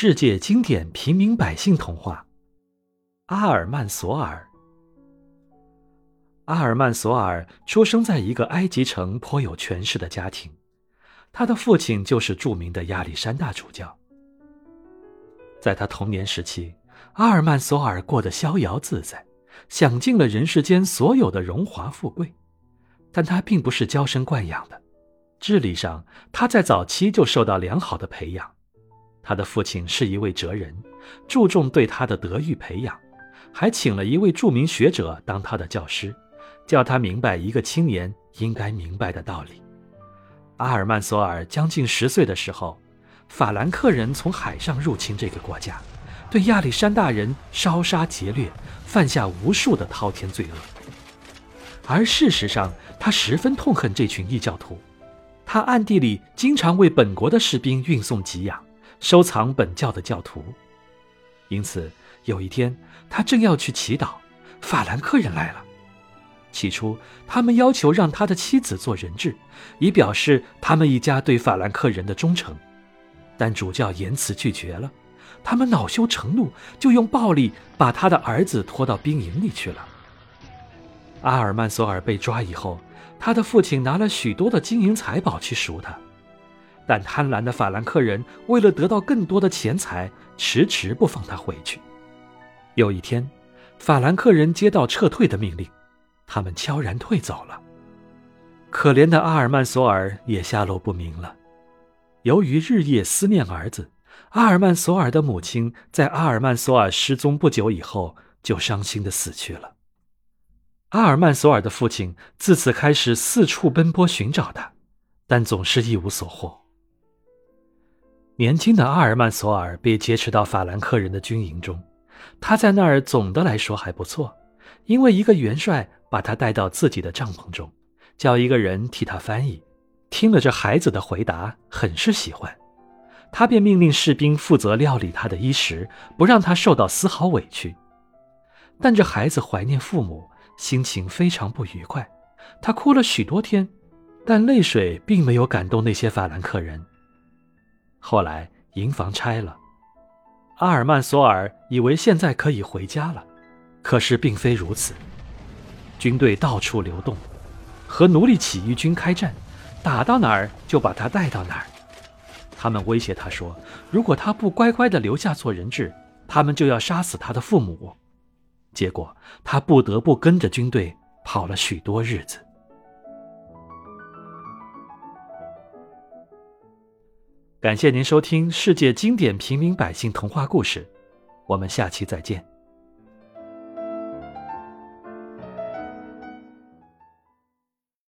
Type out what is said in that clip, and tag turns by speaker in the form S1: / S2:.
S1: 世界经典平民百姓童话《阿尔曼索尔》。阿尔曼索尔出生在一个埃及城颇有权势的家庭，他的父亲就是著名的亚历山大主教。在他童年时期，阿尔曼索尔过得逍遥自在，享尽了人世间所有的荣华富贵，但他并不是娇生惯养的，智力上他在早期就受到良好的培养。他的父亲是一位哲人，注重对他的德育培养，还请了一位著名学者当他的教师，教他明白一个青年应该明白的道理。阿尔曼索尔将近十岁的时候，法兰克人从海上入侵这个国家，对亚历山大人烧杀劫掠，犯下无数的滔天罪恶。而事实上，他十分痛恨这群异教徒，他暗地里经常为本国的士兵运送给养。收藏本教的教徒，因此有一天，他正要去祈祷，法兰克人来了。起初，他们要求让他的妻子做人质，以表示他们一家对法兰克人的忠诚，但主教严辞拒绝了。他们恼羞成怒，就用暴力把他的儿子拖到兵营里去了。阿尔曼索尔被抓以后，他的父亲拿了许多的金银财宝去赎他。但贪婪的法兰克人为了得到更多的钱财，迟迟不放他回去。有一天，法兰克人接到撤退的命令，他们悄然退走了。可怜的阿尔曼索尔也下落不明了。由于日夜思念儿子，阿尔曼索尔的母亲在阿尔曼索尔失踪不久以后就伤心的死去了。阿尔曼索尔的父亲自此开始四处奔波寻找他，但总是一无所获。年轻的阿尔曼索尔被劫持到法兰克人的军营中，他在那儿总的来说还不错，因为一个元帅把他带到自己的帐篷中，叫一个人替他翻译。听了这孩子的回答，很是喜欢，他便命令士兵负责料理他的衣食，不让他受到丝毫委屈。但这孩子怀念父母，心情非常不愉快，他哭了许多天，但泪水并没有感动那些法兰克人。后来营房拆了，阿尔曼索尔以为现在可以回家了，可是并非如此。军队到处流动，和奴隶起义军开战，打到哪儿就把他带到哪儿。他们威胁他说，如果他不乖乖地留下做人质，他们就要杀死他的父母。结果他不得不跟着军队跑了许多日子。感谢您收听《世界经典平民百姓童话故事》，我们下期再见。